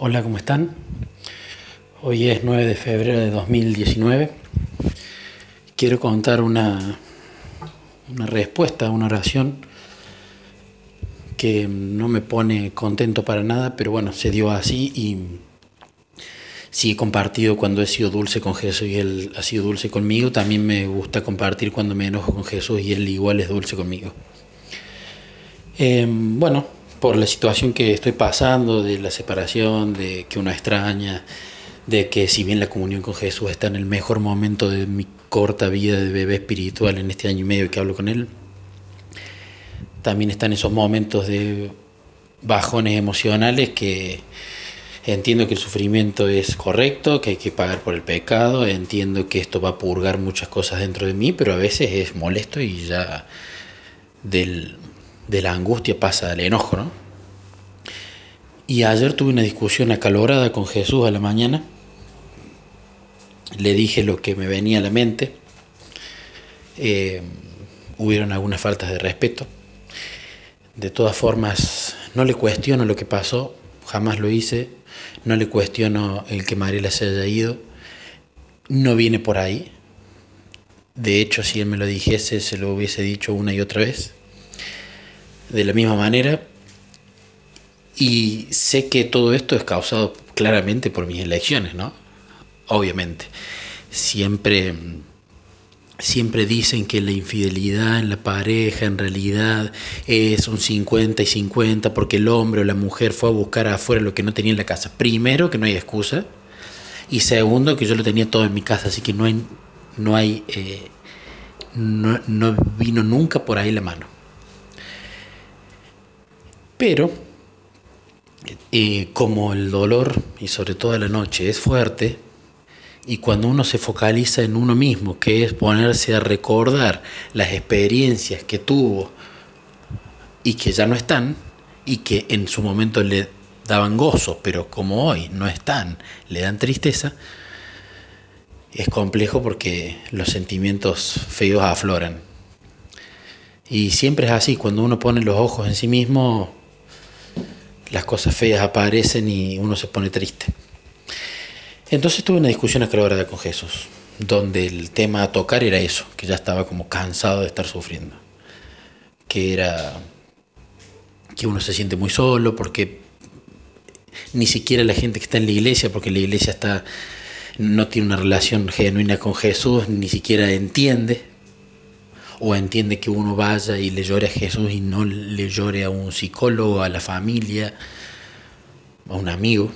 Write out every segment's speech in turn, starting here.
Hola, ¿cómo están? Hoy es 9 de febrero de 2019. Quiero contar una, una respuesta a una oración que no me pone contento para nada, pero bueno, se dio así y sí he compartido cuando he sido dulce con Jesús y Él ha sido dulce conmigo. También me gusta compartir cuando me enojo con Jesús y Él igual es dulce conmigo. Eh, bueno, por la situación que estoy pasando, de la separación, de que uno extraña, de que si bien la comunión con Jesús está en el mejor momento de mi corta vida de bebé espiritual en este año y medio que hablo con Él, también están esos momentos de bajones emocionales que entiendo que el sufrimiento es correcto, que hay que pagar por el pecado, entiendo que esto va a purgar muchas cosas dentro de mí, pero a veces es molesto y ya del de la angustia pasa al enojo, ¿no? Y ayer tuve una discusión acalorada con Jesús a la mañana. Le dije lo que me venía a la mente. Eh, hubieron algunas faltas de respeto. De todas formas, no le cuestiono lo que pasó, jamás lo hice. No le cuestiono el que Mariela se haya ido. No viene por ahí. De hecho, si él me lo dijese, se lo hubiese dicho una y otra vez de la misma manera y sé que todo esto es causado claramente por mis elecciones, ¿no? Obviamente. Siempre, siempre dicen que la infidelidad en la pareja en realidad es un 50 y 50 porque el hombre o la mujer fue a buscar afuera lo que no tenía en la casa. Primero, que no hay excusa. Y segundo, que yo lo tenía todo en mi casa, así que no hay, no hay, eh, no, no vino nunca por ahí la mano. Pero eh, como el dolor, y sobre todo la noche, es fuerte, y cuando uno se focaliza en uno mismo, que es ponerse a recordar las experiencias que tuvo y que ya no están, y que en su momento le daban gozo, pero como hoy no están, le dan tristeza, es complejo porque los sentimientos feos afloran. Y siempre es así, cuando uno pone los ojos en sí mismo, las cosas feas aparecen y uno se pone triste. Entonces tuve una discusión aclarada con Jesús, donde el tema a tocar era eso, que ya estaba como cansado de estar sufriendo, que era que uno se siente muy solo porque ni siquiera la gente que está en la iglesia, porque la iglesia está no tiene una relación genuina con Jesús, ni siquiera entiende o entiende que uno vaya y le llore a Jesús y no le llore a un psicólogo, a la familia, a un amigo.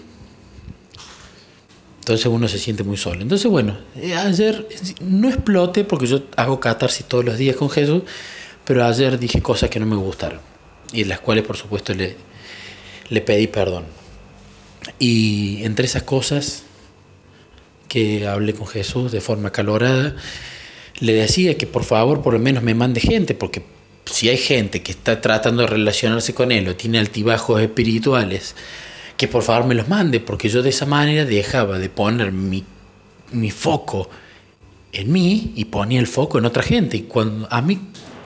Entonces uno se siente muy solo. Entonces, bueno, eh, ayer no explote porque yo hago catarsis todos los días con Jesús, pero ayer dije cosas que no me gustaron y las cuales, por supuesto, le, le pedí perdón. Y entre esas cosas que hablé con Jesús de forma calorada, le decía que por favor por lo menos me mande gente, porque si hay gente que está tratando de relacionarse con él o tiene altibajos espirituales, que por favor me los mande, porque yo de esa manera dejaba de poner mi, mi foco en mí y ponía el foco en otra gente. Y cuando a mí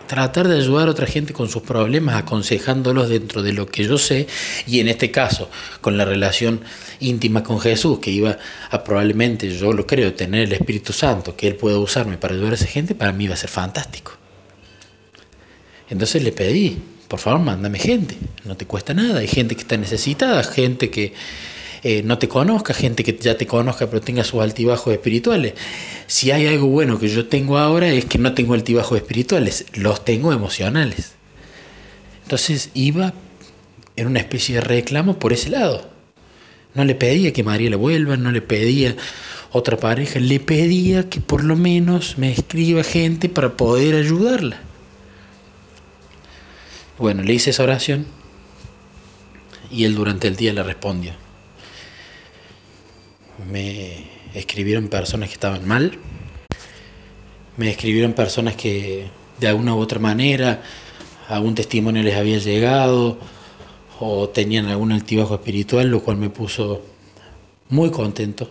tratar de ayudar a otra gente con sus problemas, aconsejándolos dentro de lo que yo sé, y en este caso con la relación íntima con Jesús, que iba a probablemente, yo lo creo, tener el Espíritu Santo, que Él pueda usarme para ayudar a esa gente, para mí iba a ser fantástico. Entonces le pedí, por favor, mándame gente, no te cuesta nada, hay gente que está necesitada, gente que eh, no te conozca, gente que ya te conozca pero tenga sus altibajos espirituales. Si hay algo bueno que yo tengo ahora es que no tengo altibajos espirituales, los tengo emocionales. Entonces iba en una especie de reclamo por ese lado. No le pedía que María le vuelva, no le pedía otra pareja, le pedía que por lo menos me escriba gente para poder ayudarla. Bueno, le hice esa oración y él durante el día le respondió me escribieron personas que estaban mal, me escribieron personas que de alguna u otra manera algún testimonio les había llegado o tenían algún altibajo espiritual, lo cual me puso muy contento.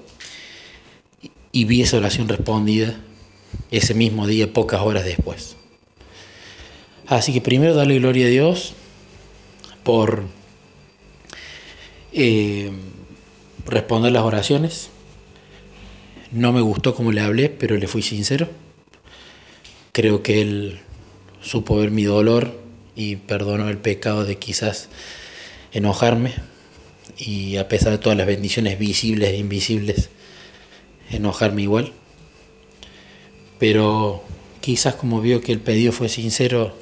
Y vi esa oración respondida ese mismo día, pocas horas después. Así que primero darle gloria a Dios por eh, responder las oraciones. No me gustó como le hablé, pero le fui sincero. Creo que él supo ver mi dolor y perdonó el pecado de quizás enojarme y a pesar de todas las bendiciones visibles e invisibles, enojarme igual. Pero quizás como vio que el pedido fue sincero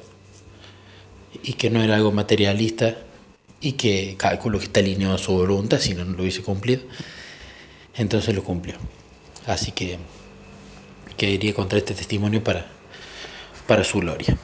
y que no era algo materialista y que calculo que está alineado a su voluntad, si no, lo hubiese cumplido, entonces lo cumplió. Así que, que iría contra este testimonio para, para su gloria.